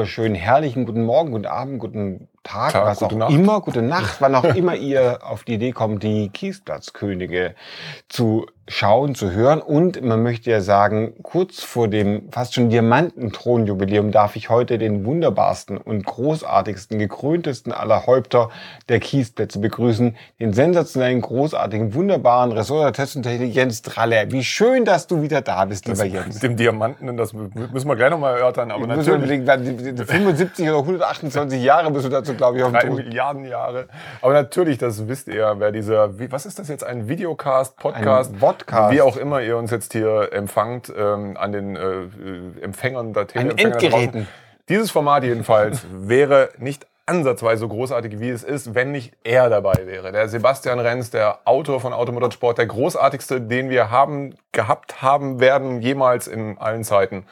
Wunderschönen, herrlichen guten Morgen, guten Abend, guten Tag, Tag, was auch Nacht. immer, gute Nacht, wann auch immer ihr auf die Idee kommt, die Kiesplatzkönige zu schauen, zu hören. Und man möchte ja sagen, kurz vor dem fast schon Diamantenthronjubiläum darf ich heute den wunderbarsten und großartigsten, gekröntesten aller Häupter der Kiesplätze begrüßen, den sensationellen, großartigen, wunderbaren Ressortattestentechnik Jens Dralle. Wie schön, dass du wieder da bist, Das lieber Jens. mit dem Diamanten, das müssen wir gleich nochmal erörtern, aber natürlich überlegen, wann die- die 75 oder 128 Jahre bist du dazu, glaube ich, auf dem Tod. Milliarden Jahre. Aber natürlich, das wisst ihr, wer dieser, was ist das jetzt, ein Videocast, Podcast, Ein Podcast. wie auch immer ihr uns jetzt hier empfangt, ähm, an den äh, äh, Empfängern, der Teleempfänger Endgeräten. Dieses Format jedenfalls wäre nicht ansatzweise so großartig, wie es ist, wenn nicht er dabei wäre. Der Sebastian Renz, der Autor von Automotorsport, der großartigste, den wir haben, gehabt haben werden, jemals in allen Zeiten.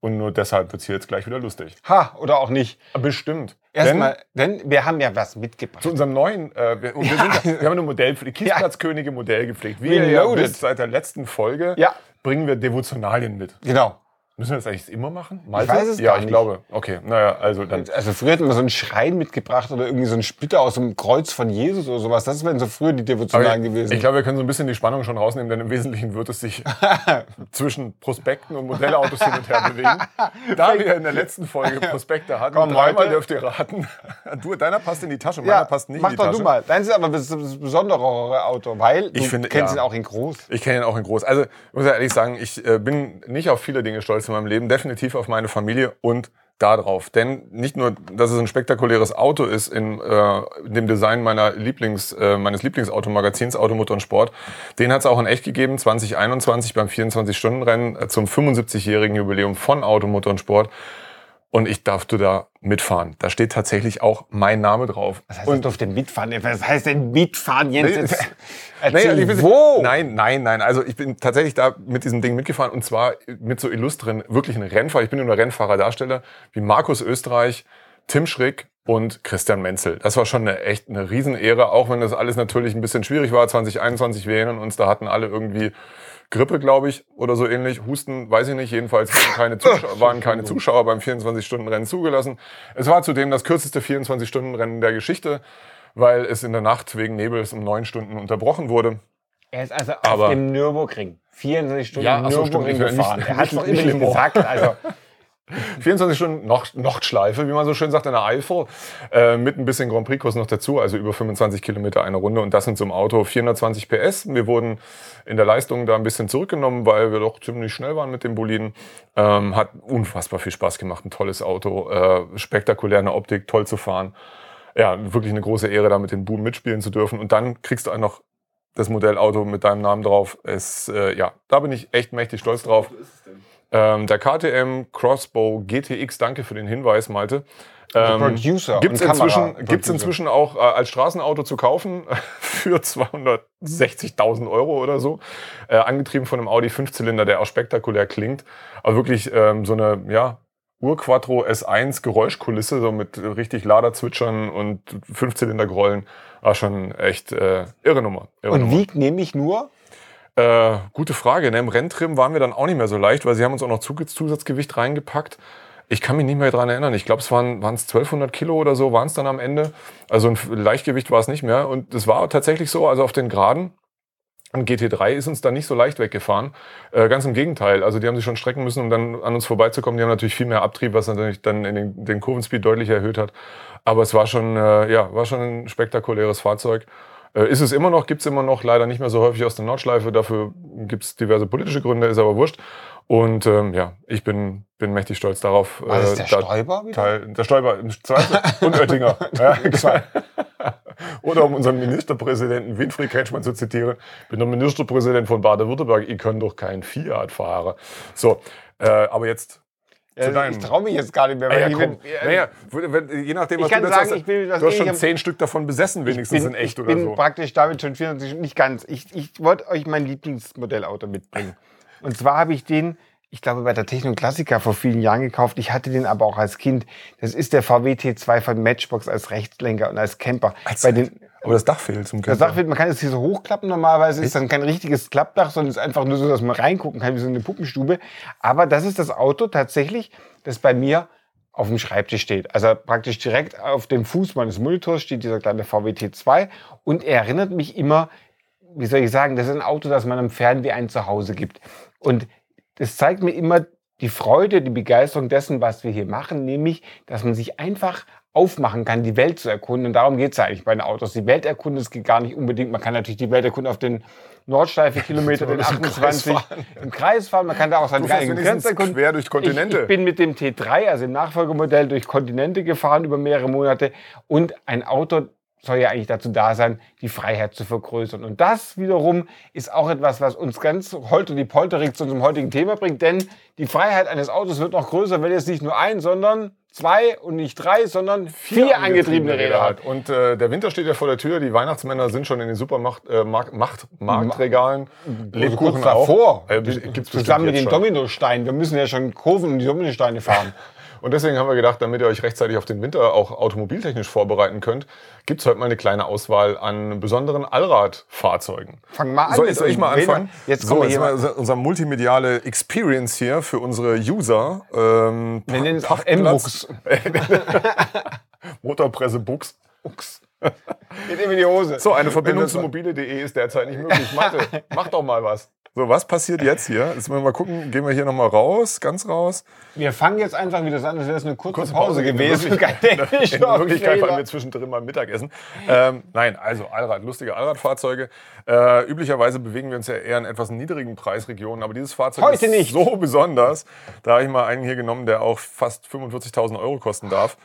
Und nur deshalb wird es hier jetzt gleich wieder lustig. Ha, oder auch nicht. Bestimmt. Erstmal, denn wir haben ja was mitgebracht. Zu unserem neuen, äh, wir, und wir, sind, ja- wir haben eine Modellpflege, Kiesplatzkönige Modell gepflegt. Wie ihr ja wisst, seit der letzten Folge Ja. bringen wir Devotionalien mit. Genau. Müssen wir das eigentlich immer machen? weiß es Ja, ich nicht. glaube. Okay, naja, also dann. Also früher hatten wir so einen Schrein mitgebracht oder irgendwie so einen Splitter aus dem Kreuz von Jesus oder sowas. Das wären so früher die Devotionalen gewesen. Ich glaube, wir können so ein bisschen die Spannung schon rausnehmen, denn im Wesentlichen wird es sich zwischen Prospekten und Modellautos hin und her bewegen. Da wir in der letzten Folge Prospekte hatten, Komm, dreimal heute- dürft ihr raten. Du, deiner passt in die Tasche, meiner passt nicht mach in die doch Tasche. du mal. Deins ist aber das, besonderere Auto, weil du Ich finde, kennst ja. ihn auch in groß. Ich kenne ihn auch in groß. Also, ich muss ja ehrlich sagen, ich äh, bin nicht auf viele Dinge stolz in meinem Leben, definitiv auf meine Familie und darauf. Denn nicht nur, dass es ein spektakuläres Auto ist in, äh, in dem Design meiner Lieblings, äh, meines Lieblingsautomagazins Automotor und Sport, den hat es auch in echt gegeben, 2021 beim 24-Stunden-Rennen äh, zum 75-jährigen Jubiläum von Automotor und Sport. Und ich durfte da mitfahren. Da steht tatsächlich auch mein Name drauf. Was heißt, du durfte mitfahren? Was heißt denn mitfahren, Jens? Erzähl, Nee, wo? Nein, nein, nein. Also ich bin tatsächlich da mit diesem Ding mitgefahren und zwar mit so illustren, wirklichen Rennfahrer. Ich bin nur Rennfahrer-Darsteller wie Markus Österreich, Tim Schrick und Christian Menzel. Das war schon eine echt eine Riesenehre, auch wenn das alles natürlich ein bisschen schwierig war. 2021, wir erinnern uns, da hatten alle irgendwie Grippe, glaube ich, oder so ähnlich. Husten, weiß ich nicht. Jedenfalls waren keine Zuschauer, waren keine Zuschauer beim 24-Stunden-Rennen zugelassen. Es war zudem das kürzeste 24-Stunden-Rennen der Geschichte, weil es in der Nacht wegen Nebels um neun Stunden unterbrochen wurde. Er ist also Aber- auf dem Nürburgring. 24 Stunden Ja, so, stimmt. Nürburgring nicht- gefahren. er hat nicht- noch immer nicht gesagt. Also, 24 Stunden Nord Nordschleife, wie man so schön sagt, in der Eifel, äh, mit ein bisschen Grand Prix-Kurs noch dazu, also über 25 Kilometer eine Runde und das in so einem Auto 420 PS. Wir wurden in der Leistung da ein bisschen zurückgenommen, weil wir doch ziemlich schnell waren mit dem Boliden. Ähm, hat unfassbar viel Spaß gemacht, ein tolles Auto, äh, spektakulär eine Optik, toll zu fahren. Ja, wirklich eine große Ehre, da mit den Boom mitspielen zu dürfen und dann kriegst du auch noch das Modellauto mit deinem Namen drauf. Es, äh, ja, da bin ich echt mächtig stolz drauf. Ähm, der KTM Crossbow GTX, danke für den Hinweis, Malte. Ähm, Producer Gibt es und inzwischen, gibt's inzwischen auch äh, als Straßenauto zu kaufen für 260.000 Euro oder so. Äh, angetrieben von einem Audi 5-Zylinder, der auch spektakulär klingt. Aber wirklich ähm, so eine, ja, Urquattro S1 Geräuschkulisse, so mit richtig Laderzwitschern und Fünfzylindergrollen. War schon echt äh, irre Nummer. Irre und Nummer. wiegt nämlich nur Äh, gute Frage. Ne? Im Renntrim waren wir dann auch nicht mehr so leicht, weil sie haben uns auch noch Zu- Zusatzgewicht reingepackt. Ich kann mich nicht mehr dran erinnern. Ich glaube, es waren es 1200 Kilo oder so, waren es dann am Ende. Also ein Leichtgewicht war es nicht mehr. Und es war tatsächlich so, also auf den Geraden, ein GT3 ist uns da nicht so leicht weggefahren. Äh, ganz im Gegenteil. Also die haben sich schon strecken müssen, um dann an uns vorbeizukommen. Die haben natürlich viel mehr Abtrieb, was natürlich dann den, den Kurvenspeed deutlich erhöht hat. Aber es war schon, äh, ja, war schon ein spektakuläres Fahrzeug. Äh, ist es immer noch, gibt es immer noch, leider nicht mehr so häufig aus der Nordschleife. Dafür gibt es diverse politische Gründe, ist aber wurscht. Und ähm, ja, ich bin, bin mächtig stolz darauf. Was ist der Stoiber wieder? Teil, der Stoiber im Zweifel und Oettinger. ja. Oder um unseren Ministerpräsidenten Winfried Kretschmann zu zitieren, ich bin der Ministerpräsident von Baden-Württemberg, ich kann doch kein Fiat fahren. So, äh, aber jetzt zu deinem. ich traue mich jetzt gar nicht mehr. weil Ja, ich bin- naja, wenn, je nachdem, Ich was kann du jetzt sagen, hast, ich will was du hast schon ähnliches- zehn Stück davon besessen, wenigstens in echt ich oder bin so. praktisch damit schon 24 Stunden, nicht ganz. Ich, ich wollte euch mein Lieblingsmodellauto mitbringen. Und zwar habe ich den, ich glaube, bei der Techno Klassiker vor vielen Jahren gekauft. Ich hatte den aber auch als Kind. Das ist der VW T2 von Matchbox als Rechtslenker und als Camper. bei den, aber das Dach fehlt zum das Dach wird, man kann es hier so hochklappen normalerweise, ist dann kein richtiges Klappdach, sondern ist einfach nur so, dass man reingucken kann, wie so eine Puppenstube. Aber das ist das Auto tatsächlich, das bei mir auf dem Schreibtisch steht. Also praktisch direkt auf dem Fuß meines Monitors steht dieser kleine VWT 2 und er erinnert mich immer, wie soll ich sagen, das ist ein Auto, das man im Fernweh ein Zuhause gibt. Und das zeigt mir immer die Freude, die Begeisterung dessen, was wir hier machen, nämlich, dass man sich einfach aufmachen kann, die Welt zu erkunden. Und darum geht es ja eigentlich bei den Autos. Die Welt erkunden, es geht gar nicht unbedingt. Man kann natürlich die Welt erkunden auf den Nordschleife-Kilometer, den 28 im Kreis fahren. Man kann da auch seine eigenen Grenzen erkunden. quer durch Kontinente. Ich, ich bin mit dem T3, also im Nachfolgemodell, durch Kontinente gefahren über mehrere Monate. Und ein Auto, soll ja eigentlich dazu da sein, die Freiheit zu vergrößern. Und das wiederum ist auch etwas, was uns ganz holter die polterig zu unserem heutigen Thema bringt, denn die Freiheit eines Autos wird noch größer, wenn es nicht nur ein, sondern zwei und nicht drei, sondern vier, vier angetriebene Räder hat. Und äh, der Winter steht ja vor der Tür, die Weihnachtsmänner sind schon in den Supermarkt, äh. Lebkuchen davor. Äh, gibt's Zusammen mit den Dominosteinen. Wir müssen ja schon Kurven um die Dominosteine fahren. Und deswegen haben wir gedacht, damit ihr euch rechtzeitig auf den Winter auch automobiltechnisch vorbereiten könnt, gibt es heute mal eine kleine Auswahl an besonderen Allradfahrzeugen. Fang mal an. Soll, soll ich mal anfangen? Jetzt kommen so, wir hier mal. unser multimediale Experience hier für unsere User. Ähm, wir nennen es auch M-Books. Motorpresse Books. Books. Geht ihm in die Hose. So, eine Verbindung zu mobile.de ist derzeit nicht möglich. Mathe, mach doch mal was. So, was passiert jetzt hier? Jetzt müssen wir mal gucken, gehen wir hier nochmal raus, ganz raus. Wir fangen jetzt einfach wieder an, als wäre eine kurze, kurze Pause, Pause gewesen. In Wirklichkeit, in Wirklichkeit waren wir zwischendrin mal Mittagessen. Ähm, nein, also Allrad, lustige Allradfahrzeuge. Äh, üblicherweise bewegen wir uns ja eher in etwas niedrigen Preisregionen, aber dieses Fahrzeug Heute ist nicht. so besonders. Da habe ich mal einen hier genommen, der auch fast 45.000 Euro kosten darf.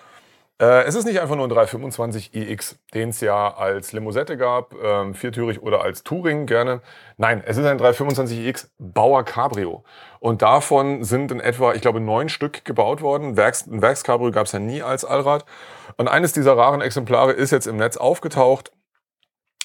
Äh, es ist nicht einfach nur ein 325 iX, den es ja als Limousette gab, ähm, viertürig oder als Touring gerne. Nein, es ist ein 325 iX Bauer Cabrio. Und davon sind in etwa, ich glaube, neun Stück gebaut worden. Werks, ein Werkscabrio gab es ja nie als Allrad. Und eines dieser raren Exemplare ist jetzt im Netz aufgetaucht.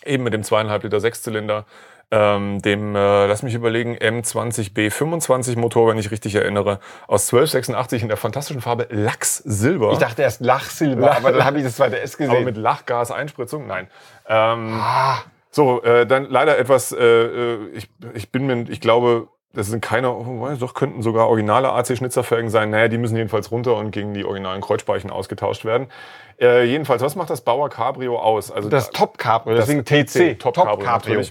Eben mit dem zweieinhalb Liter Sechszylinder ähm, dem, äh, lass mich überlegen, M20B25 Motor, wenn ich richtig erinnere, aus 1286 in der fantastischen Farbe Lachssilber. Ich dachte erst Lachsilber, aber dann habe ich das zweite S gesehen. Aber mit Lachgaseinspritzung? Nein. Ähm, ah. So, äh, dann leider etwas, äh, äh ich, ich bin mir, ich glaube, das sind keine, oh, doch könnten sogar originale AC-Schnitzerfelgen sein. Naja, die müssen jedenfalls runter und gegen die originalen Kreuzspeichen ausgetauscht werden. Äh, jedenfalls, was macht das Bauer Cabrio aus? Also das Top Cabrio, deswegen TC. Top, Top Cabrio, Cabrio.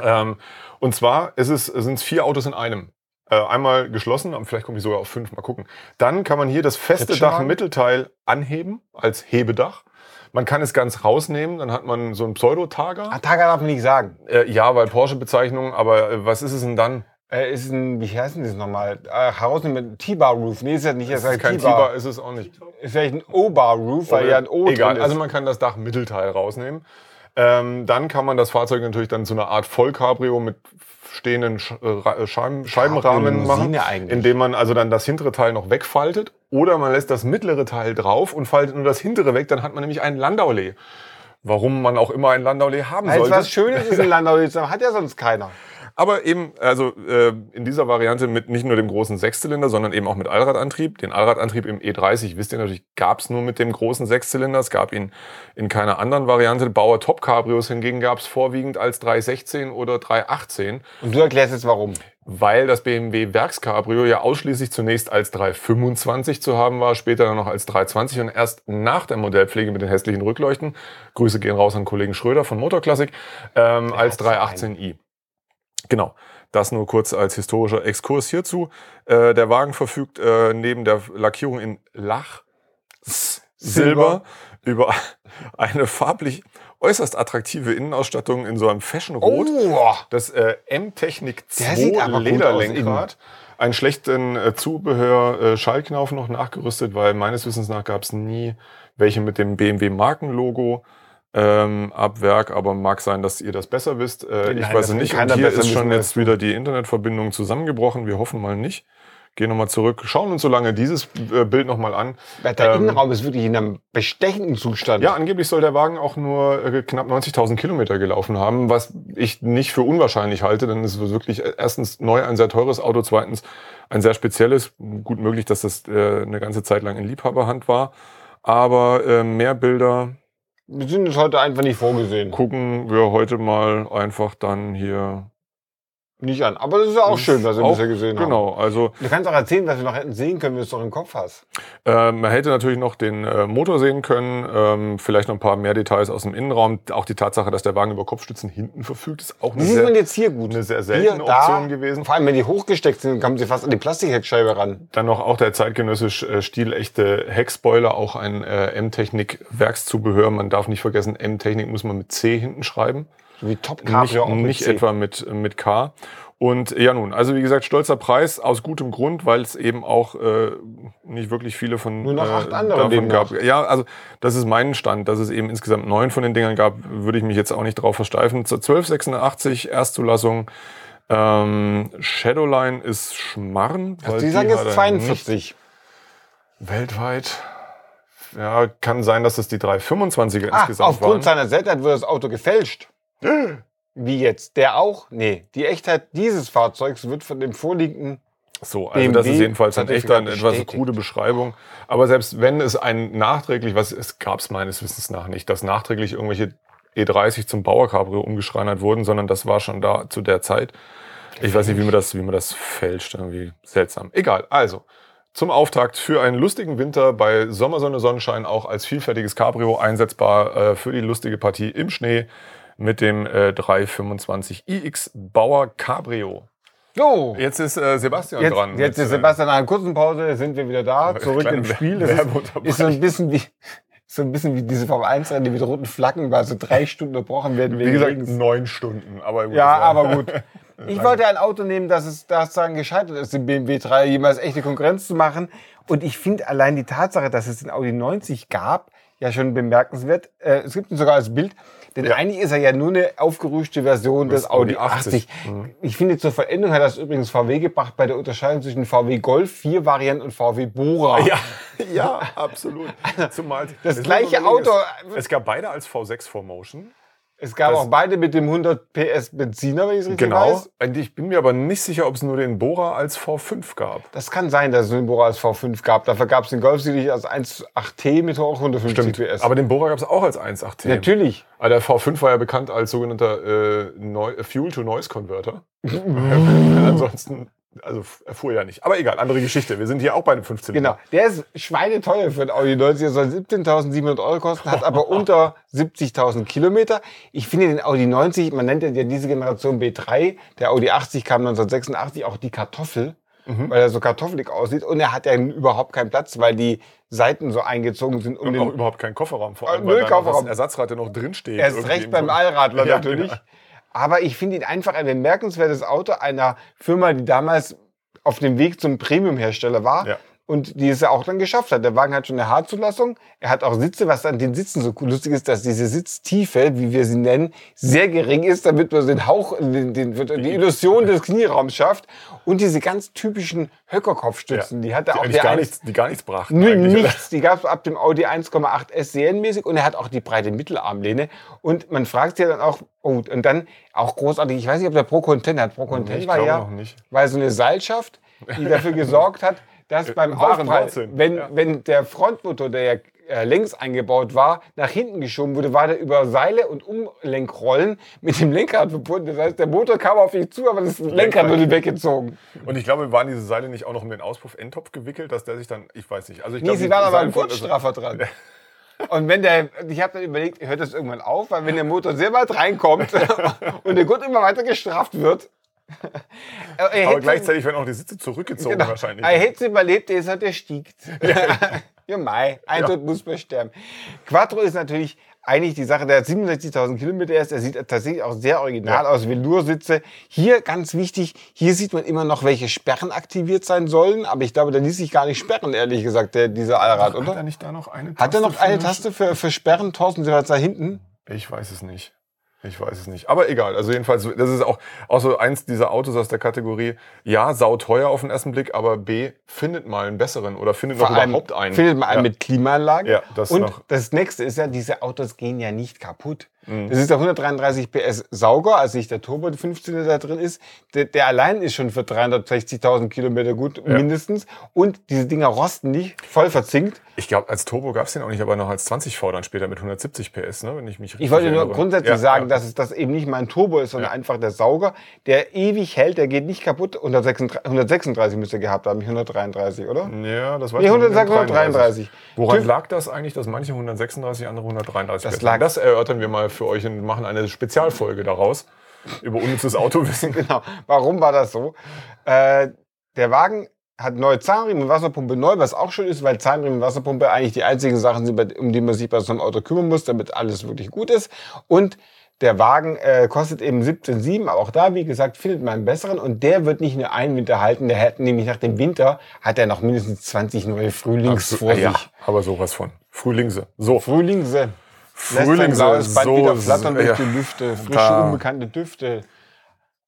Ähm, und zwar ist es, sind es vier Autos in einem. Äh, einmal geschlossen, aber vielleicht komme ich sogar auf fünf, mal gucken. Dann kann man hier das feste Dach-Mittelteil anheben als Hebedach. Man kann es ganz rausnehmen, dann hat man so einen Pseudo-Targa. Ah, Targa darf man nicht sagen. Äh, ja, weil Porsche-Bezeichnung, aber äh, was ist es denn dann? Äh, ist ein, wie heißt denn das nochmal? Äh, herausnehmen mit T-Bar-Roof. Nee, ist ja nicht. Ist, ist kein T-Bar, ist es auch nicht. Ist vielleicht ein O-Bar-Roof, weil ja ein O Egal, also man kann das Dach-Mittelteil rausnehmen. Ähm, dann kann man das Fahrzeug natürlich dann zu einer Art Vollcabrio mit stehenden Sch äh, äh Scheiben Scheibenrahmen machen, indem man also dann das hintere Teil noch wegfaltet oder man lässt das mittlere Teil drauf und faltet nur das hintere weg, dann hat man nämlich ein Landaulet. Warum man auch immer ein Landaulet haben Weil sollte. was Schönes ist ein Landaulet, hat ja sonst keiner. Aber eben, also äh, in dieser Variante mit nicht nur dem großen Sechszylinder, sondern eben auch mit Allradantrieb. Den Allradantrieb im E30, wisst ihr natürlich, gab es nur mit dem großen Sechszylinder. Es gab ihn in keiner anderen Variante. Bauer Top Cabrios hingegen gab es vorwiegend als 316 oder 318. Und du erklärst jetzt warum? Weil das BMW Werkscabrio ja ausschließlich zunächst als 325 zu haben war, später dann noch als 320 und erst nach der Modellpflege mit den hässlichen Rückleuchten, Grüße gehen raus an Kollegen Schröder von Motorklassik, ähm, als 318i. Genau. Das nur kurz als historischer Exkurs hierzu. Äh, der Wagen verfügt äh, neben der Lackierung in Lach Silber über eine farblich äußerst attraktive Innenausstattung in so einem Fashion-Rot. Oh. Das äh, M-Technik 2 Lederlenkrad. Einen schlechten äh, Zubehör äh, Schallknauf noch nachgerüstet, weil meines Wissens nach gab es nie welche mit dem BMW Markenlogo ähm, ab Werk, aber mag sein, dass ihr das besser wisst. Äh, Nein, ich weiß es nicht. Und hier ist schon jetzt wieder die Internetverbindung zusammengebrochen. Wir hoffen mal nicht. Gehen nochmal zurück, schauen uns so lange dieses äh, Bild nochmal an. Der ähm, Innenraum ist wirklich in einem bestechenden Zustand. Ja, angeblich soll der Wagen auch nur äh, knapp 90.000 Kilometer gelaufen haben, was ich nicht für unwahrscheinlich halte, denn es ist wirklich erstens neu ein sehr teures Auto, zweitens ein sehr spezielles. Gut möglich, dass das äh, eine ganze Zeit lang in Liebhaberhand war. Aber äh, mehr Bilder wir sind es heute einfach nicht vorgesehen. Gucken wir heute mal einfach dann hier nicht an. Aber das ist ja auch schön, was wir Auch- bisher gesehen haben. Genau, also Du kannst auch erzählen, was wir noch hätten sehen können, wenn du es doch im Kopf hast. Äh, man hätte natürlich noch den äh, Motor sehen können, ähm, vielleicht noch ein paar mehr Details aus dem Innenraum. Auch die Tatsache, dass der Wagen über Kopfstützen hinten verfügt, ist auch Die eine man sehr, jetzt hier gut. eine sehr seltene Hier, da, Option gewesen. Vor allem, wenn die hochgesteckt sind, kommen sie fast an die Plastikheckscheibe ran. Dann noch auch der zeitgenössisch äh, stilechte Heckspoiler, auch ein äh, M-Technik Werkszubehör. Man darf nicht vergessen, M-Technik muss man mit C hinten schreiben. Wie Top nicht, Cabrio nicht C. etwa mit, mit K. Und ja nun, also wie gesagt, stolzer Preis aus gutem Grund, weil es eben auch äh, nicht wirklich viele von Nur noch äh, acht andere davon gab. Ja, also das ist mein Stand, dass es eben insgesamt neun von den Dingern gab, würde ich mich jetzt auch nicht drauf versteifen. Zur 1286 Erstzulassung. Ähm, Shadowline ist Schmarren. weil Die sagen hat jetzt er 42. nicht Weltweit. Ja, kann sein, dass es die 325er Ah, insgesamt aufgrund waren. seiner Seltenheit wurde das Auto gefälscht. Wie jetzt? Der auch? Nee. Die Echtheit dieses Fahrzeugs wird von dem vorliegenden So, also das ist BMW jedenfalls ein echter, eine etwas krude Beschreibung. Aber selbst wenn es ein nachträglich, was es gab es meines Wissens nach nicht, dass nachträglich irgendwelche E30 zum Bauer Cabrio umgeschreinert wurden, sondern das war schon da zu der Zeit. Ich weiß nicht, wie man das, wie man das fälscht, irgendwie seltsam. Egal. Also zum Auftakt für einen lustigen Winter bei Sommersonne Sonnenschein auch als vielfältiges Cabrio einsetzbar äh, für die lustige Partie im Schnee mit dem äh, 325 iX Bauer Cabrio. Jo! Jetzt ist äh, Sebastian Jetzt, dran. jetzt ist äh, Sebastian nach einer kurzen Pause, sind wir wieder da, zurück im Spiel. Das ist, ist so ein bisschen wie so ein bisschen wie diese Formel 1 Rennen, die mit roten Flaggen bei so drei Stunden unterbrochen werden Wie gesagt, Regens. neun Stunden. Aber gut, Ja, war- aber gut. Ich wollte ein Auto nehmen, das es das gescheitert ist, dem BMW 3 jemals echte Konkurrenz zu machen. Und ich finde allein die Tatsache, dass es den Audi 90 gab, ja schon bemerkenswert. Äh, es gibt ihn sogar als Bild. Denn Ja. eigentlich ist er ja nur eine aufgerüschte Version des Audi Audi 80. 80. Mhm. Ich finde, zur Veränderung hat das übrigens VW gebracht bei der Unterscheidung zwischen VW Golf 4 Varianten und VW Bora. Ja, ja, absolut. Zumal Das gleiche Auto- Es, es gab beide als V6 4Motion. Es gab Das- auch beide mit dem 100 PS Benziner, wenn ich es richtig Genau. weiß. Und Ich bin mir aber nicht sicher, ob es nur den Bora als V5 gab. Das kann sein, dass es den Bora als V5 gab. Dafür gab es den Golf sicherlich als 1.8T mit auch 150 PS. Aber den Bora gab es auch als 1.8T. Natürlich. Aber der V5 war ja bekannt als sogenannter äh, Fuel-to-Noise-Converter. Ansonsten, also f- er fuhr ja nicht. Aber egal, andere Geschichte. Wir sind hier auch bei einem 15 Genau. Der ist schweineteuer für den Audi 90. Der soll 17.700 Euro kosten, hat aber unter 70.000 Kilometer. Ich finde den Audi 90, man nennt ja diese Generation B3, der Audi 80 kam 1986, auch die Kartoffel. Mhm. Weil er so kartoffelig aussieht und er hat ja überhaupt keinen Platz, weil die Seiten so eingezogen sind um Und auch überhaupt keinen Kofferraum, vor Äh, allem, null weil Kofferraum. das Ersatzrad ja noch drinsteht. Erst irgendwie recht beim Allradler Ja, natürlich. genau. Aber ich finde ihn einfach ein bemerkenswertes Auto einer Firma, die damals auf dem Weg zum Premium-Hersteller war. Ja. Und die es ja auch dann geschafft hat. Der Wagen hat schon eine H-Zulassung. Er hat auch Sitze, was an den Sitzen so lustig ist, dass diese Sitztiefe, wie wir sie nennen, sehr gering ist, damit man den Hauch, den, den, die Illusion des Knieraums schafft. Und diese ganz typischen Höckerkopfstützen, die hat er die, auch der gar 1 nichts, die gar nichts brachten. Nichts. Die gab es ab dem Audi 1,8 S serienmäßig und er hat auch die breite Mittelarmlehne. Und man fragt sich ja dann auch, oh, und dann auch großartig, ich weiß nicht, ob der Pro Content hat. Pro Content Ich war ja, war so eine Seilschaft, die dafür gesorgt hat, dass beim Wahren Aufprall, wenn, ja. wenn der Frontmotor, der ja äh, längs eingebaut war, nach hinten geschoben wurde, war der über Seile und Umlenkrollen mit dem Lenkrad verbunden. Das heißt, der Motor kam auf dich zu, aber das Lenkrad wurde weggezogen. Und ich glaube, waren diese Seile nicht auch noch um den Auspuff-Endtopf gewickelt, dass der sich dann, ich weiß nicht. Also ich Nee, glaube, sie waren aber ein wurden- also- dran. Und wenn der, ich habe dann überlegt, hört das irgendwann auf, weil wenn der Motor sehr weit reinkommt und der Gurt immer weiter gestraft wird. Er Aber gleichzeitig werden auch die Sitze zurückgezogen genau, wahrscheinlich. Er hätte es überlebt, jetzt hat er stiegt. ja, Mai, ein Ja. Tod muss man sterben. Quattro ist natürlich eigentlich die Sache, der hat 67.000 Kilometer erst, er sieht tatsächlich auch sehr original Ja. aus, Veloursitze. Hier ganz wichtig, hier sieht man immer noch, welche Sperren aktiviert sein sollen, aber ich glaube, der ließ sich gar nicht sperren, ehrlich gesagt, der, dieser Allrad, Hat oder? er nicht da noch eine Hat er noch eine Taste für, für Sperren? Thorsten, Sie waren jetzt da hinten? Ich weiß es nicht. Ich weiß es nicht. Aber egal. Also jedenfalls, das ist auch, auch so eins dieser Autos aus der Kategorie, ja, sauteuer auf den ersten Blick, aber B, findet mal einen besseren oder findet noch überhaupt einen. Findet man einen ja. mit Klimaanlage. Ja, das Und noch. das nächste ist ja, diese Autos gehen ja nicht kaputt. Mhm. Das ist der 133 PS Sauger, also nicht der Turbo 15 der da drin ist. Der, der allein ist schon für 360.000 Kilometer gut, Ja. mindestens. Und diese Dinger rosten nicht, voll verzinkt. Ich glaube, als Turbo gab es den auch nicht, aber noch als 20V dann später mit 170 PS, ne? wenn ich mich richtig Ich wollte nur erinnere. grundsätzlich Ja, sagen, ja. dass es das eben nicht mein Turbo ist, sondern einfach der Sauger, der ewig hält, der geht nicht kaputt. 136, 136 müsste er gehabt haben, nicht 133, oder? Ja, das war Nee, 133. Woran TÜV lag das eigentlich, dass manche 136, andere 133 Das PS lag-? Das erörtern wir mal für euch und machen eine Spezialfolge daraus über unnützes Autowissen. Genau. Warum war das so? Äh, der Wagen hat neue Zahnriemen und Wasserpumpe neu, was auch schön ist, weil Zahnriemen und Wasserpumpe eigentlich die einzigen Sachen sind, um die man sich bei so einem Auto kümmern muss, damit alles wirklich gut ist. Und der Wagen äh, kostet eben 17,7, aber auch da, wie gesagt, findet man einen besseren und der wird nicht nur einen Winter halten, der hat nämlich nach dem Winter, hat er noch mindestens 20 neue Frühlings so, vor sich. ja, aber sowas von. Frühlingse. So, Frühlingse. Frühlingse. blaues Band So, wieder flattern durch ja. die Lüfte, frische, Da. unbekannte Düfte,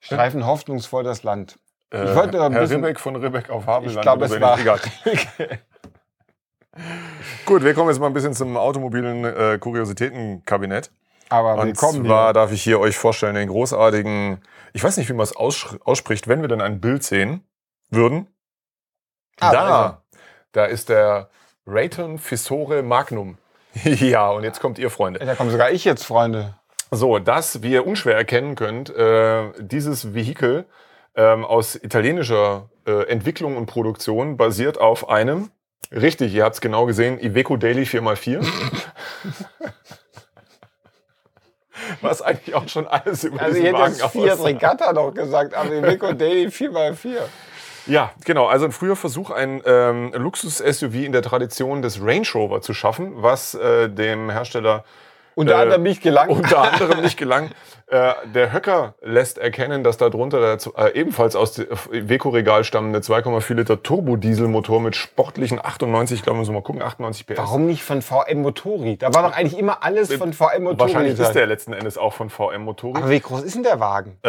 streifen hoffnungsvoll das Land. Äh, Ich wollte noch ein Herr bisschen- Ribbeck von Ribbeck auf Havelland. Ich glaube, es war. Gut, wir kommen jetzt mal ein bisschen zum automobilen äh, Kuriositätenkabinett. Aber Und willkommen zwar hier. darf ich hier euch vorstellen, den großartigen, ich weiß nicht, wie man es ausspricht, wenn wir dann ein Bild sehen würden. Ah, da, da ist der Rayton Fissore Magnum. ja, und jetzt kommt ihr, Freunde. Da kommen sogar ich jetzt, Freunde. So, das, wie ihr unschwer erkennen könnt, äh, dieses Vehikel ähm, aus italienischer äh, Entwicklung und Produktion basiert auf einem, richtig, ihr habt es genau gesehen, Iveco Daily 4x4. Was eigentlich auch schon alles über Also diesen Wagen jetzt Fiat aussagt. Regatta noch gesagt, aber Iveco Daily 4x4. Ja, genau. Also ein früher Versuch, ein ähm, Luxus-SUV in der Tradition des Range Rover zu schaffen, was äh, dem Hersteller Unter Äh, anderem nicht gelangt. unter anderem nicht gelang. Äh, der Höcker lässt erkennen, dass darunter der äh, ebenfalls aus dem Iveco-Regal stammende 2,4 Liter Turbodieselmotor mit sportlichen 98, ich glaube, müssen wir mal gucken, 98 PS. Warum nicht von VM Motori? Da war doch eigentlich immer alles von VM Motori. Wahrscheinlich ist der letzten Endes auch von VM Motori. Aber wie groß ist denn der Wagen? Äh,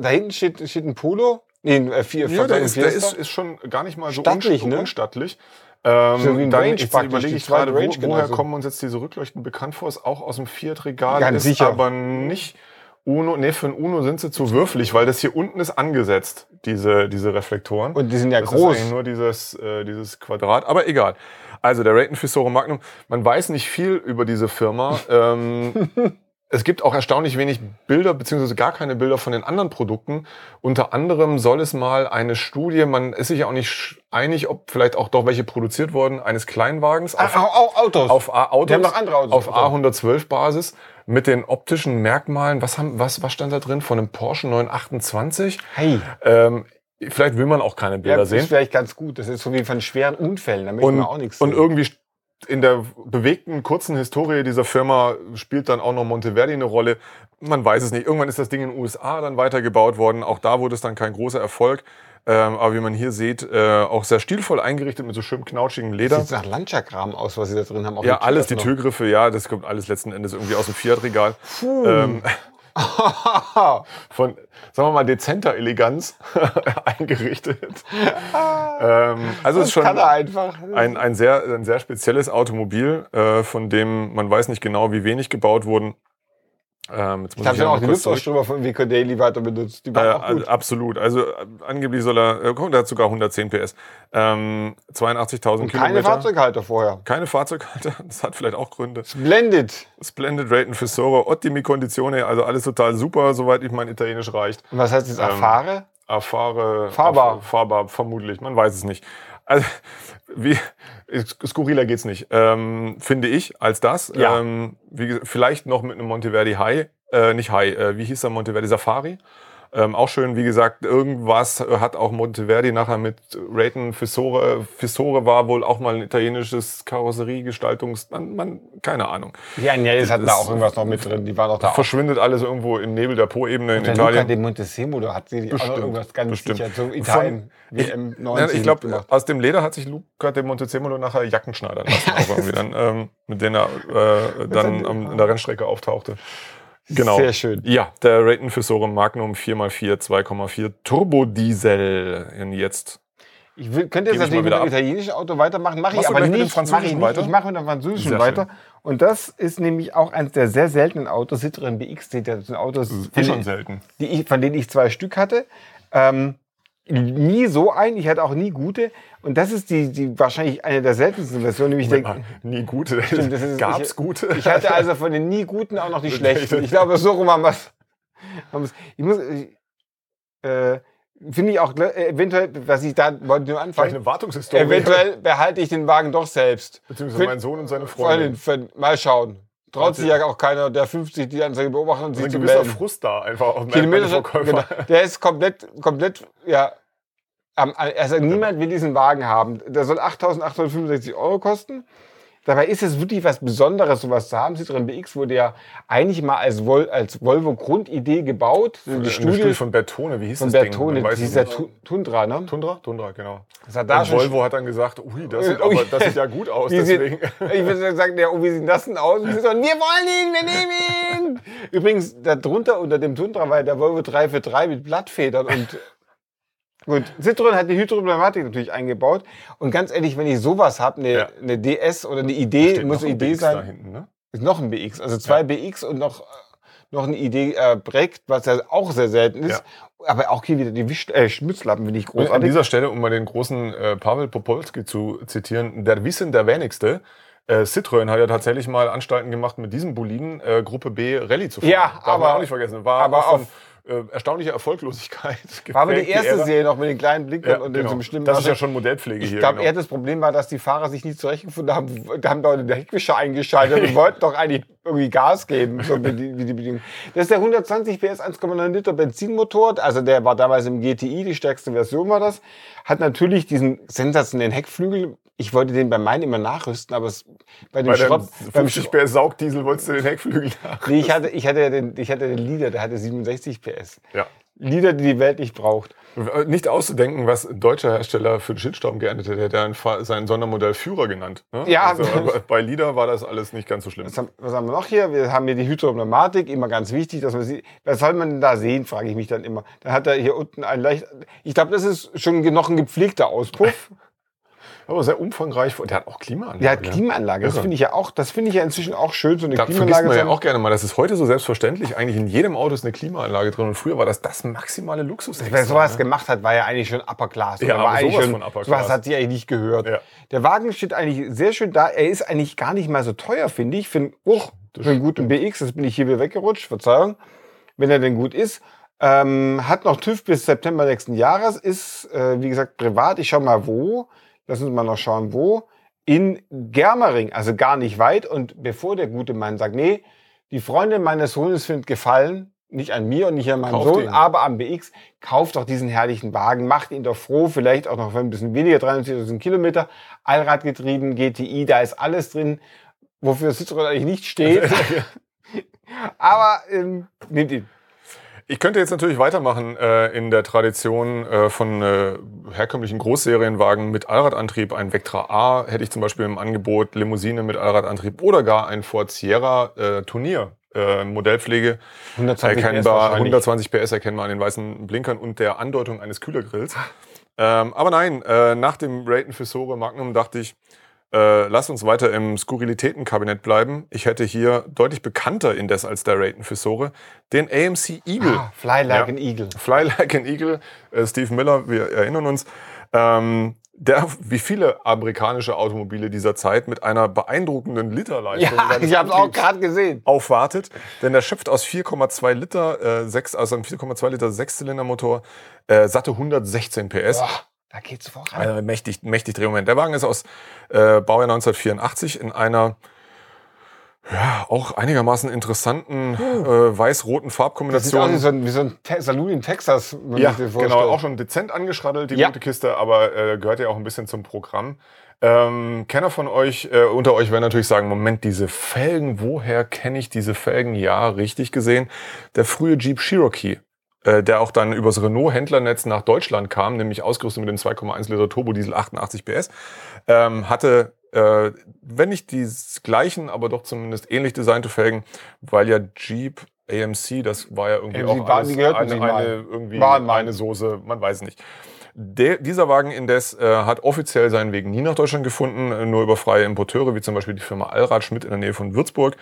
da hinten steht, steht ein Polo. Nee, äh, vier, ja, der ist, der ist, ist schon gar nicht mal so Stattlich, unst- ne? unstattlich. Ähm, So dann Range jetzt überlege ich gerade, wo, woher genauso. kommen uns jetzt diese Rückleuchten bekannt vor? Ist auch aus dem Fiat-Regal, ist sicher. aber nicht Uno. Nee, für ein Uno sind sie zu würfelig, weil das hier unten ist angesetzt, diese, diese Reflektoren. Und die sind ja das ist groß. eigentlich nur dieses, äh, dieses Quadrat, aber egal. Also der Rayton Fissore Magnum, man weiß nicht viel über diese Firma. ähm, es gibt auch erstaunlich wenig Bilder, beziehungsweise gar keine Bilder von den anderen Produkten. Unter anderem soll es mal eine Studie, man ist sich ja auch nicht einig, ob vielleicht auch doch welche produziert wurden, eines Kleinwagens auf, Ah, au- au- Autos. auf A Autos, Autos. auf A112 Basis mit den optischen Merkmalen. Was, haben, was, was stand da drin? Von einem Porsche 928? Hey, Ähm, vielleicht will man auch keine ja, Bilder das sehen. ist vielleicht ganz gut. Das ist so wie von schweren Unfällen. Da möchte Und, man auch nichts und sehen. irgendwie st- in der bewegten, kurzen Historie dieser Firma spielt dann auch noch Monteverdi eine Rolle. Man weiß es nicht. Irgendwann ist das Ding in den USA dann weitergebaut worden. Auch da wurde es dann kein großer Erfolg. Ähm, aber wie man hier sieht, äh, auch sehr stilvoll eingerichtet mit so schön knautschigem Leder. Sieht nach Lancia-Kram aus, was sie da drin haben. Auch Ja, die alles, die Türgriffe, ja, das kommt alles letzten Endes irgendwie aus dem Fiat-Regal. Ähm. von, sagen wir mal, dezenter Eleganz eingerichtet. ähm, also es ist schon ein, ein, sehr, ein sehr spezielles Automobil, äh, von dem man weiß nicht genau, wie wenig gebaut wurden. Ähm, jetzt ich habe ja auch die. Luftausströmer von Vico Daily weiter benutzt. Die Äh, waren auch gut. absolut. Also äh, angeblich soll er, äh, guck, der hat sogar 110 PS. Ähm, 82.000 Und Kilometer. keine Fahrzeughalter vorher. Keine Fahrzeughalter. Das hat vielleicht auch Gründe. Splendid. Splendid Raten Fissore, ottimi Condizione, also alles total super, soweit ich mein Italienisch reicht. Und was heißt jetzt Ähm, erfahre? Erfahre, Fahrbar. erf- fahrbar, vermutlich. Man weiß es nicht. Also, wie, skurriler geht's nicht, ähm, finde ich, als das. Ja. Ähm, wie, vielleicht noch mit einem Monteverdi High, äh, nicht High, äh, wie hieß der Monteverdi Safari? Ähm, auch schön, wie gesagt, irgendwas äh, hat auch Monteverdi nachher mit Raten Fissore. Fissore war wohl auch mal ein italienisches Karosseriegestaltungs... Man, man, keine Ahnung. Ja, Agnellis hatten da auch irgendwas noch mit drin. Die waren doch da auch. Verschwindet alles irgendwo im Nebel der Po-Ebene in Der Luca Italien. de Montesimo, da hat sie auch Bestimmt, irgendwas ganz bestimmt. sicher. So Italien, WM 90 Ja, ich glaube, aus dem Leder hat sich Luca de Montezemolo nachher Jacken schneidern lassen, auch irgendwie dann, ähm, mit denen er äh, dann am, in der Rennstrecke auftauchte. Genau. Sehr schön. Ja, der Raten Fissore Magnum 4x4 2,4 Turbodiesel. Und jetzt Ich will, könnte jetzt Gebe ich natürlich mit dem italienischen Auto weitermachen, mache ich aber gleich mit dem nicht. Mach ich, französischen nicht. weiter? ich mache mit dem französischen Sehr weiter. Und das ist nämlich auch eines der sehr seltenen Autos, Citroën BX, das sind Autos, Ist schon selten. die ich, von denen ich zwei Stück hatte. Ähm, nie so ein, ich hatte auch nie gute. Und das ist die, die wahrscheinlich eine der seltensten Versionen, nämlich ich denke, Nie gute. das ist- Gab's ich- gute? ich hatte also von den nie guten auch noch die schlechten. Ich glaube, so rum haben wir's. Ich muss, äh, finde ich auch, äh, eventuell, was ich da wollte nur Vielleicht anfangen, eine Wartungshistorie. eventuell behalte ich den Wagen doch selbst. Beziehungsweise mein Sohn und seine Freundin, Freundin. für, mal schauen. Traut sich ja auch keiner der 50 die Anzeige beobachtet und Also sich ein zu gewisser melden. Frust da einfach auf dem Kilometer, Verkäufer. genau, der ist komplett, komplett, ja, also niemand will diesen Wagen haben. Der soll 8.865 Euro kosten. Dabei ist es wirklich was Besonderes, sowas zu haben. Citroën BX wurde ja eigentlich mal als, Vol als Volvo Grundidee gebaut. Die Eine Studie Studie von Bertone, wie hieß von das Bertone, Ding? Dieser Tundra, ne? Tundra? Tundra, genau. Das hat da Und Volvo hat dann gesagt, ui, das sieht, Ui. aber, das sieht ja gut aus, Wie sieht- deswegen. Ich würde sagen, ja, oh, wie sieht das denn aus? Und sie so, wir wollen ihn, wir nehmen ihn. Übrigens, darunter unter dem Tundra war ja der Volvo 343 mit Blattfedern und gut. Citroën hat die Hydroblematik natürlich eingebaut. Und ganz ehrlich, wenn ich sowas habe, eine, Ja. eine DS oder eine Idee, Steht muss noch eine ein Idee BX Da sein, hinten, ne? ist noch ein BX. Also zwei Ja. BX und noch, noch eine Idee äh, Brecht, was ja auch sehr selten ist. Aber auch hier wieder die Wisch äh, Schmutzlappen, finde ich Und an dieser Stelle, um mal den großen äh, Pavel Popolski zu zitieren, der Wissen der wenigste. Äh, Citroën hat ja tatsächlich mal Anstalten gemacht, mit diesem Boliden äh, Gruppe B Rallye zu fahren. Ja, Darf aber- auch nicht vergessen. War aber von äh, erstaunlicher Erfolglosigkeit. war aber die erste Ära. Serie noch mit den kleinen Blinkern Ja, und dem genau. so schlimmen Das ist ja schon Modellpflege Ich hier. glaube, genau. eher das Problem war, dass die Fahrer sich nicht zurechtgefunden haben. Da haben Leute den Heckwischer eingeschaltet und wollten doch eigentlich irgendwie Gas geben, so wie die, wie die Bedingungen. Das ist der 120 PS 1,9 Liter Benzinmotor. Also der war damals im GTI, die stärkste Version war das. Hat natürlich diesen sensationellen Heckflügel. Ich wollte den bei meinen immer nachrüsten, aber es, bei dem Bei Schrott, beim 50 PS Saugdiesel wolltest du den Heckflügel nach. Nee, ich hatte, ich hatte ja den, ich hatte den Leader, der hatte 67 PS. Ja. Leader, die die Welt nicht braucht. Nicht auszudenken, was ein deutscher Hersteller für den Shitstorm geerntet hätte, hätte er sein Sondermodell Führer genannt. Ne? Ja. Also, aber bei Lieder war das alles nicht ganz so schlimm. Was haben, was haben wir noch hier? Wir haben hier die Hydropneumatik, immer ganz wichtig, dass man sieht. Was soll man denn da sehen, frage ich mich dann immer. Dann hat er hier unten ein leicht, ich glaube, das ist schon noch ein gepflegter Auspuff. Aber sehr umfangreich. Der hat auch Klimaanlage. Der hat Klimaanlage. Das finde ich ja auch, das finde ich ja inzwischen auch schön, so eine Da vergisst Klimaanlage. man ja auch gerne mal, das ist heute so selbstverständlich. Eigentlich in jedem Auto ist eine Klimaanlage drin. Und früher war das das maximale Luxus. Wer sowas gemacht hat, war ja eigentlich schon Upper Class. Ja, war sowas schon, von Upper sowas Class. hat sie eigentlich nicht gehört. Ja. Der Wagen steht eigentlich sehr schön da. Er ist eigentlich gar nicht mal so teuer, finde ich. Für, einen- oh, für einen guten BX, das bin ich hier wieder weggerutscht, Verzeihung, wenn er denn gut ist. Ähm, hat noch TÜV bis September nächsten Jahres, ist, äh, wie gesagt, privat. Ich schau mal wo. Lass uns mal noch schauen, wo. In Germering, also gar nicht weit. Und bevor der gute Mann sagt, nee, die Freundin meines Sohnes findet Gefallen, nicht an mir und nicht an meinem Kauft Sohn, ihn. aber am BX, kauft doch diesen herrlichen Wagen, macht ihn doch froh, vielleicht auch noch für ein bisschen weniger, 300.000 Kilometer, Allradgetrieben, GTI, da ist alles drin, wofür Citroën eigentlich nicht steht. aber ähm, nehmt ihn. Ich könnte jetzt natürlich weitermachen äh, in der Tradition äh, von äh, herkömmlichen Großserienwagen mit Allradantrieb. Ein Vectra A hätte ich zum Beispiel im Angebot, Limousine mit Allradantrieb oder gar ein Ford Sierra äh, Turnier. Äh, Modellpflege 120 PS erkennbar, wahrscheinlich. 120 PS erkennbar an den weißen Blinkern und der Andeutung eines Kühlergrills. Ähm, aber nein, äh, nach dem Raten Fissore Magnum dachte ich, äh, lass uns weiter im Skurrilitätenkabinett bleiben. Ich hätte hier deutlich bekannter indes als der Raten Fissore den AMC Eagle. Ah, Fly like Ja. an Eagle. Fly Like an Eagle, äh, Steve Miller, wir erinnern uns, ähm, der, wie viele amerikanische Automobile dieser Zeit, mit einer beeindruckenden Literleistung Ja, ich habe es auch gerade gesehen. aufwartet, denn der schöpft aus 4,2 Liter, äh, 6, also ein 4,2 Liter Sechszylindermotor, äh, satte 116 PS. Boah, da geht's voran. Also mächtig, mächtig Drehmoment. Der Wagen ist aus äh, Baujahr 1984 in einer ja, auch einigermaßen interessanten äh, weiß-roten Das sieht aus Farbkombination. wie so ein, wie so ein Saloon in Texas, Ja, genau, auch schon dezent angeschraddelt, die Ja. gute Kiste, aber äh, gehört ja auch ein bisschen zum Programm. Ähm, Kenner von euch, äh, unter euch werden natürlich sagen, Moment, diese Felgen, woher kenne ich diese Felgen? Ja, richtig gesehen. Der frühe Jeep Cherokee, äh, der auch dann übers Renault-Händlernetz nach Deutschland kam, nämlich ausgerüstet mit dem 2,1 Liter Turbodiesel 88 PS, ähm, hatte, äh, wenn nicht die gleichen, aber doch zumindest ähnlich designte Felgen, weil ja Jeep AMC, das war ja irgendwie AMC auch waren- alles eine, mal. eine, irgendwie Waren eine Soße, man weiß nicht. Der, dieser Wagen indes äh, hat offiziell seinen Weg nie nach Deutschland gefunden, äh, nur über freie Importeure, wie zum Beispiel die Firma Allrad Schmidt in der Nähe von Würzburg,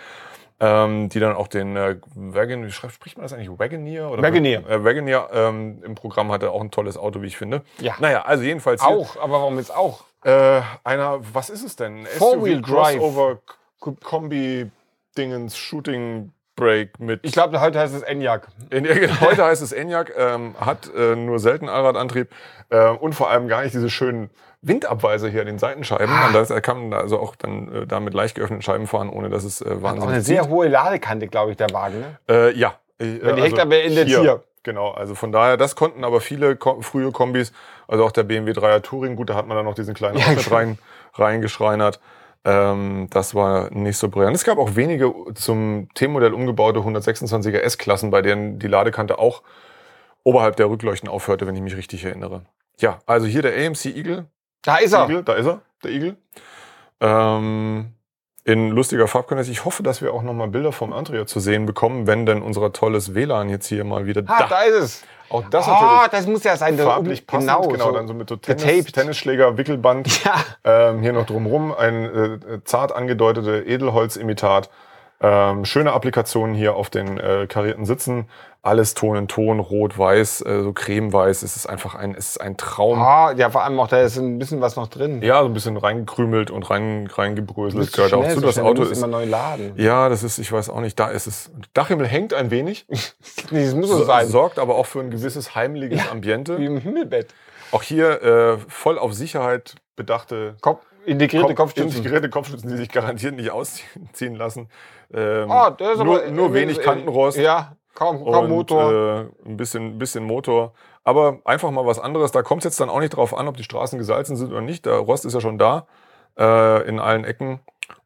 ähm, die dann auch den äh, Wagon, wie spricht man das eigentlich? Wagoneer? Oder Wagoneer. Äh, Wagoneer ähm, im Programm hatte auch ein tolles Auto, wie ich finde. Ja. Naja, also jedenfalls hier, Auch, aber warum jetzt auch? äh, einer, was ist es denn? Four-Wheel drive. Crossover Kombi Dingens Shooting Brake mit Ich glaube, heute heißt es Enyaq. in, heute heißt es Enyaq, ähm, hat äh, nur selten Allradantrieb äh, und vor allem gar nicht diese schönen Windabweiser hier an den Seitenscheiben. Ah. Und das, er kann also auch dann äh, da mit leicht geöffneten Scheiben fahren, ohne dass es äh, Hat auch wahnsinnig eine sehr hohe Ladekante, glaube ich, der Wagen. Ne? äh, ja. Äh, Wenn die Heckklappe endet hier. Genau, also von daher, das konnten aber viele Ko frühe Kombis, also auch der BMW 3er Touring, gut, da hat man dann noch diesen kleinen Ja, Ausschnitt klar. rein, reingeschreinert. Ähm, das war nicht so brillant. Es gab auch wenige zum T-Modell umgebaute 126er S-Klassen, bei denen die Ladekante auch oberhalb der Rückleuchten aufhörte, wenn ich mich richtig erinnere. Ja, also hier der AMC Eagle. Da ist er. Eagle da ist er, der Eagle. Ähm, in lustiger Farbkondense. Ich hoffe, dass wir auch nochmal Bilder vom Andrea zu sehen bekommen, wenn denn unser tolles WLAN jetzt hier mal wieder Ah, da ist es. Auch das oh, natürlich das muss ja sein. farblich passend. Genau, Genau, so. dann so mit so Tennis, getaped. Tennisschläger, Wickelband. Ja, Ähm, hier noch drumrum ein äh, zart angedeutete Edelholzimitat. Ähm, schöne Applikationen hier auf den äh, karierten Sitzen. Alles Ton in Ton, rot, weiß, äh, so cremeweiß. Es ist einfach ein, es ist ein Traum. Ah, ja, vor allem auch da ist ein bisschen was noch drin. Ja, so ein bisschen reingekrümelt und rein, reingebröselt. Du Gehört auch schnell, zu. so Das Auto ist. immer neu laden. Ja, das ist, ich weiß auch nicht, da ist es. Dachhimmel hängt ein wenig, Nee, das muss so sein. sorgt aber auch für ein gewisses heimeliges Ambiente. Wie im Himmelbett. Auch hier äh, voll auf Sicherheit bedachte Kopf, integrierte Kopf- Kopfstützen. Integrierte Kopfstützen, die sich garantiert nicht ausziehen lassen. Ähm, Ah, der ist nur, aber, nur wenig Kantenrost. Ja, kaum, kaum und, Motor. Äh, ein, bisschen, bisschen Motor. Aber einfach mal was anderes. Da kommt es jetzt dann auch nicht drauf an, ob die Straßen gesalzen sind oder nicht. Der Rost ist ja schon da äh, in allen Ecken.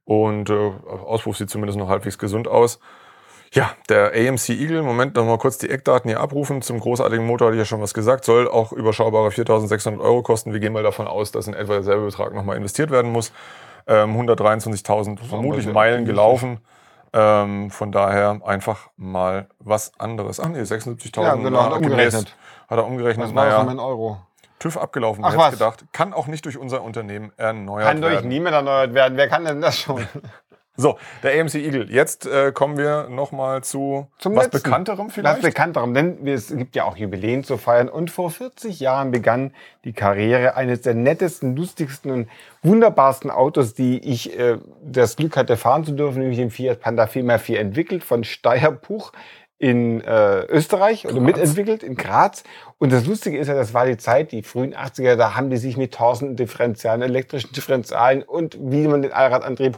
Und äh, Auspuff sieht zumindest noch halbwegs gesund aus. Ja, der AMC Eagle, Moment, noch mal kurz die Eckdaten hier abrufen. Zum großartigen Motor hatte ich ja schon was gesagt, soll auch überschaubare 4.600 Euro kosten. Wir gehen mal davon aus, dass in etwa derselbe Betrag nochmal investiert werden muss. Ähm, 123.000 vermutlich Meilen gelaufen. Ähm, von daher einfach mal was anderes. Ach nee, 76.000 Ja, genau, hat er umgerechnet. Hat er umgerechnet. War das naja, mein Euro? TÜV abgelaufen, Ach, hätte was? gedacht. Kann auch nicht durch unser Unternehmen erneuert Kann durch werden. niemand erneuert werden. Wer kann denn das schon? So, der AMC Eagle. Jetzt äh, kommen wir nochmal zu Zum was letzten. Bekannterem Was vielleicht. bekannterem, denn es gibt ja auch Jubiläen zu feiern. Und vor 40 Jahren begann die Karriere eines der nettesten, lustigsten und wunderbarsten Autos, die ich äh, das Glück hatte fahren zu dürfen, nämlich den Fiat Panda 4x4 entwickelt von Steierpuch in äh, Österreich oder Graz. mitentwickelt in Graz. Und das Lustige ist ja, das war die Zeit, die frühen 80er, da haben die sich mit tausenden Differentialen, elektrischen Differentialen und wie man den Allradantrieb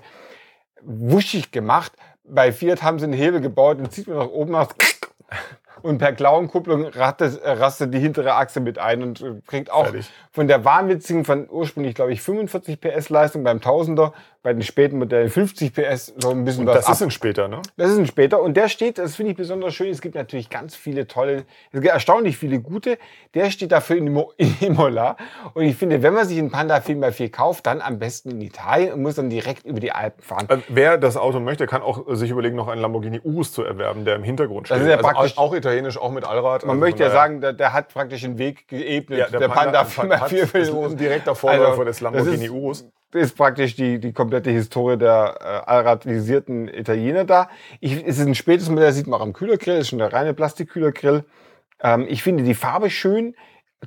wuschig gemacht. Bei Fiat haben sie einen Hebel gebaut und zieht man nach oben nach und per Klauenkupplung rastet, äh, rastet die hintere Achse mit ein und äh, kriegt auch Fertig. von der wahnwitzigen, von ursprünglich glaube ich 45 PS Leistung beim Tausender, bei den späten Modellen 50 PS so ein bisschen was das ab. ist ein später, ne? Das ist ein später. Und der steht, das finde ich besonders schön, es gibt natürlich ganz viele tolle, es gibt erstaunlich viele gute. Der steht dafür in, in Imola. Und ich finde, wenn man sich einen Panda 4x4 kauft, dann am besten in Italien und muss dann direkt über die Alpen fahren. Äh, Wer das Auto möchte, kann auch sich überlegen, noch einen Lamborghini Urus zu erwerben, der im Hintergrund steht. ist ja also praktisch- auch, italienisch, auch mit Allrad. Man Also möchte ja sagen, der, der hat praktisch den Weg geebnet. Ja, der Panda- 4x4 für ist den ein direkter Vorläufer des das Lamborghini Urus. Ist praktisch die, die komplette Historie der äh, allradisierten Italiener da. Ich, es ist ein spätes Modell, das sieht man auch am Kühlergrill, ist schon der reine Plastikkühlergrill. Ähm, ich finde die Farbe schön,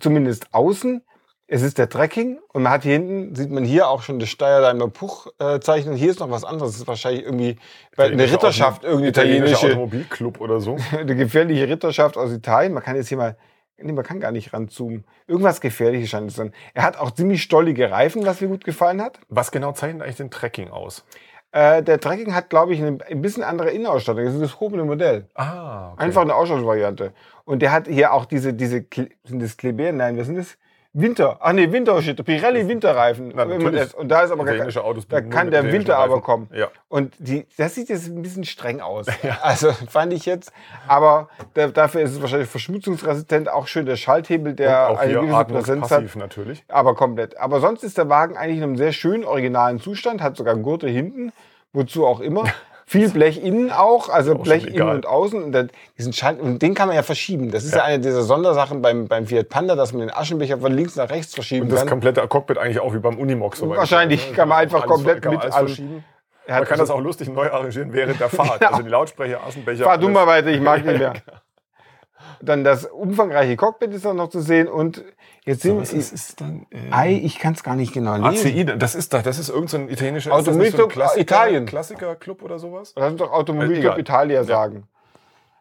zumindest außen. Es ist der Trekking und man hat hier hinten, sieht man hier auch schon das Steyr-Daimler Puch-Zeichen. Hier ist noch was anderes. Das ist wahrscheinlich irgendwie eine Ritterschaft, italienische italienische, Automobilclub oder so. eine gefährliche Ritterschaft aus Italien. Man kann jetzt hier mal, nee, man kann gar nicht ranzoomen. Irgendwas Gefährliches scheint es dann. Er hat auch ziemlich stollige Reifen, was mir gut gefallen hat. Was genau zeichnet eigentlich den Trekking aus? Äh, der Trekking hat, glaube ich, eine ein bisschen andere Innenausstattung. Das ist das gehobene Modell. Ah, okay. Einfach eine Ausstattungsvariante. Und der hat hier auch diese, diese, sind das Kleber? Nein, was sind das? Winter. Ach nee, Winterschnitte. Pirelli Winterreifen. Und da ist aber gar, Italienische Autos da kann der Winter aber kommen. Ja. Und die, das sieht jetzt ein bisschen streng aus. Also fand ich jetzt. Aber da, dafür ist es wahrscheinlich verschmutzungsresistent. Auch schön der Schalthebel, der eine gewisse Präsenz hat. natürlich. Aber komplett. Aber sonst ist der Wagen eigentlich in einem sehr schönen, originalen Zustand, hat sogar Gurte hinten, wozu auch immer. Viel Blech innen auch, also Auch Blech innen und außen. Und dann diesen Schalt, und den kann man ja verschieben. Das ist ja, eine dieser Sondersachen beim, beim Fiat Panda, dass man den Aschenbecher von links nach rechts verschieben Und das kann. komplette Cockpit eigentlich auch wie beim Unimox. soweit ich Wahrscheinlich ne? kann man einfach Alles- komplett kann man mit verschieben. Er Man kann also- das auch lustig neu arrangieren während der Fahrt. Genau. Also die Lautsprecher, Aschenbecher. Fahr du mal weiter, ich mag nicht mehr. Dann das umfangreiche Cockpit ist auch noch zu sehen und jetzt sind Was ist, dann? Äh, Ei, ich kann es gar nicht genau lesen. ACI, das ist doch, das ist irgendein so italienischer Automobilclub das so Klassiker, Italien. Klassiker-Club oder sowas? Lass uns doch Automobilclub Egal. Italia sagen.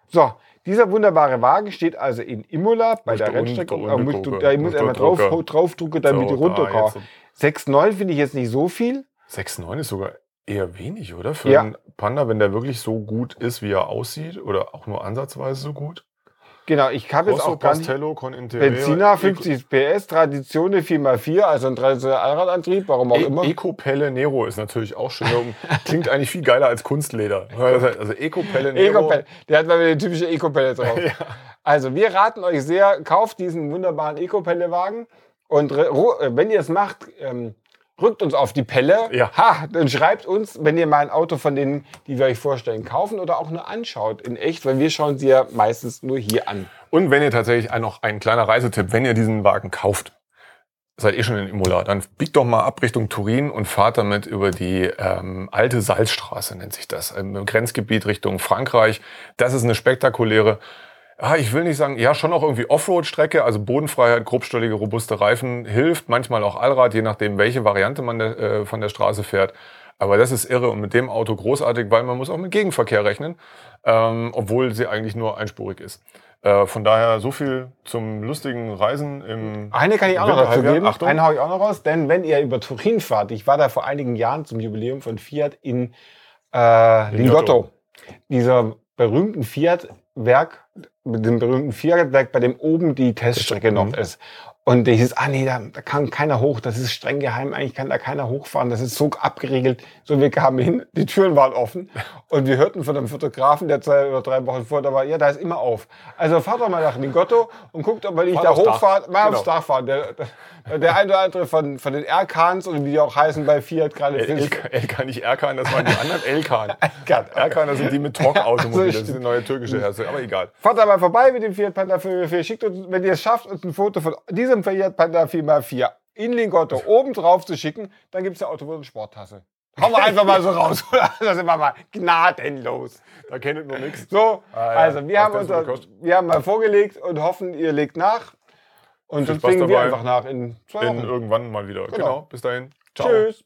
So, dieser wunderbare Wagen steht also in Imola bei der da unten- Rennstrecke. da Äh, unten muss da, ich muss einmal da drauf, drucken. draufdrucken, damit So, die runterkommen. da, jetzt. 6,9 finde ich jetzt nicht so viel. 6,9 ist sogar eher wenig, oder? Für Ja. einen Panda, wenn der wirklich so gut ist, wie er aussieht, oder auch nur ansatzweise so gut. Genau, ich habe jetzt auch gar nicht. Pastello con Interieur. Benziner, 50 PS, Traditione 4x4, also ein traditioneller Allradantrieb, warum auch immer. E Eco-Pelle Nero ist natürlich auch schön. Klingt eigentlich viel geiler als Kunstleder. Also Eco-Pelle Nero. Ecopelle. Der hat mal wieder eine typische Ecopelle drauf. Also wir raten euch sehr, kauft diesen wunderbaren Ecopelle-Wagen und wenn ihr es macht, ähm, rückt uns auf die Pelle. Ja. Ha, dann schreibt uns, wenn ihr mal ein Auto von denen, die wir euch vorstellen, kaufen oder auch nur anschaut in echt, weil wir schauen sie ja meistens nur hier an. Und wenn ihr tatsächlich noch ein kleiner Reisetipp, wenn ihr diesen Wagen kauft, seid ihr schon in Imola, dann biegt doch mal ab Richtung Turin und fahrt damit über die ähm, alte Salzstraße, nennt sich das, im Grenzgebiet Richtung Frankreich. Das ist eine spektakuläre, ah, ich will nicht sagen, ja, schon auch irgendwie Offroad-Strecke, also Bodenfreiheit, grobstollige, robuste Reifen, hilft, manchmal auch Allrad, je nachdem, welche Variante man äh, von der Straße fährt. Aber das ist irre und mit dem Auto großartig, weil man muss auch mit Gegenverkehr rechnen, ähm, obwohl sie eigentlich nur einspurig ist. Äh, von daher so viel zum lustigen Reisen im Eine kann ich auch noch dazu geben. Achtung. Eine hau ich auch noch raus, denn wenn ihr über Turin fahrt, ich war da vor einigen Jahren zum Jubiläum von Fiat in äh, Lingotto. Dieser berühmten Fiat-Werk, mit dem berühmten Fiat-Werk, bei dem oben die Teststrecke noch ist. Und der hieß, ah nee, da, da kann keiner hoch, das ist streng geheim, eigentlich kann da keiner hochfahren, das ist so abgeriegelt. So, wir kamen hin, die Türen waren offen und wir hörten von einem Fotografen, der zwei oder drei Wochen vor da war, ja, da ist immer auf. Also fahrt doch mal nach Lingotto und guckt, ob man nicht da aufs hochfahrt, mal aufs Genau. Dach fahren. Der, der, der eine oder andere von, von den Erkans oder wie die auch heißen bei Fiat gerade. LK, LK, nicht Erkan, das waren die anderen Elkan. Erkan. Das sind die mit Talk-Automobile, So, das ist eine neue türkische Hersteller, aber egal. Fahrt da mal vorbei mit dem Fiat Panda 4x4. Schickt uns, wenn ihr es schafft, uns ein Foto von diesem Fiat Panda 4x4 in Lingotto oben drauf zu schicken, dann gibt es eine Autobus- und Sporttasse. Hauen wir einfach mal so raus. da sind wir mal gnadenlos. Da kennt ihr nur nichts. So, Ah, ja. also wir Was haben, das uns, so gekostet? wir haben mal vorgelegt und hoffen, ihr legt nach. Und Viel dann legen wir einfach nach in zwei In Wochen. irgendwann mal wieder. Genau. Bis dahin. Ciao. Tschüss.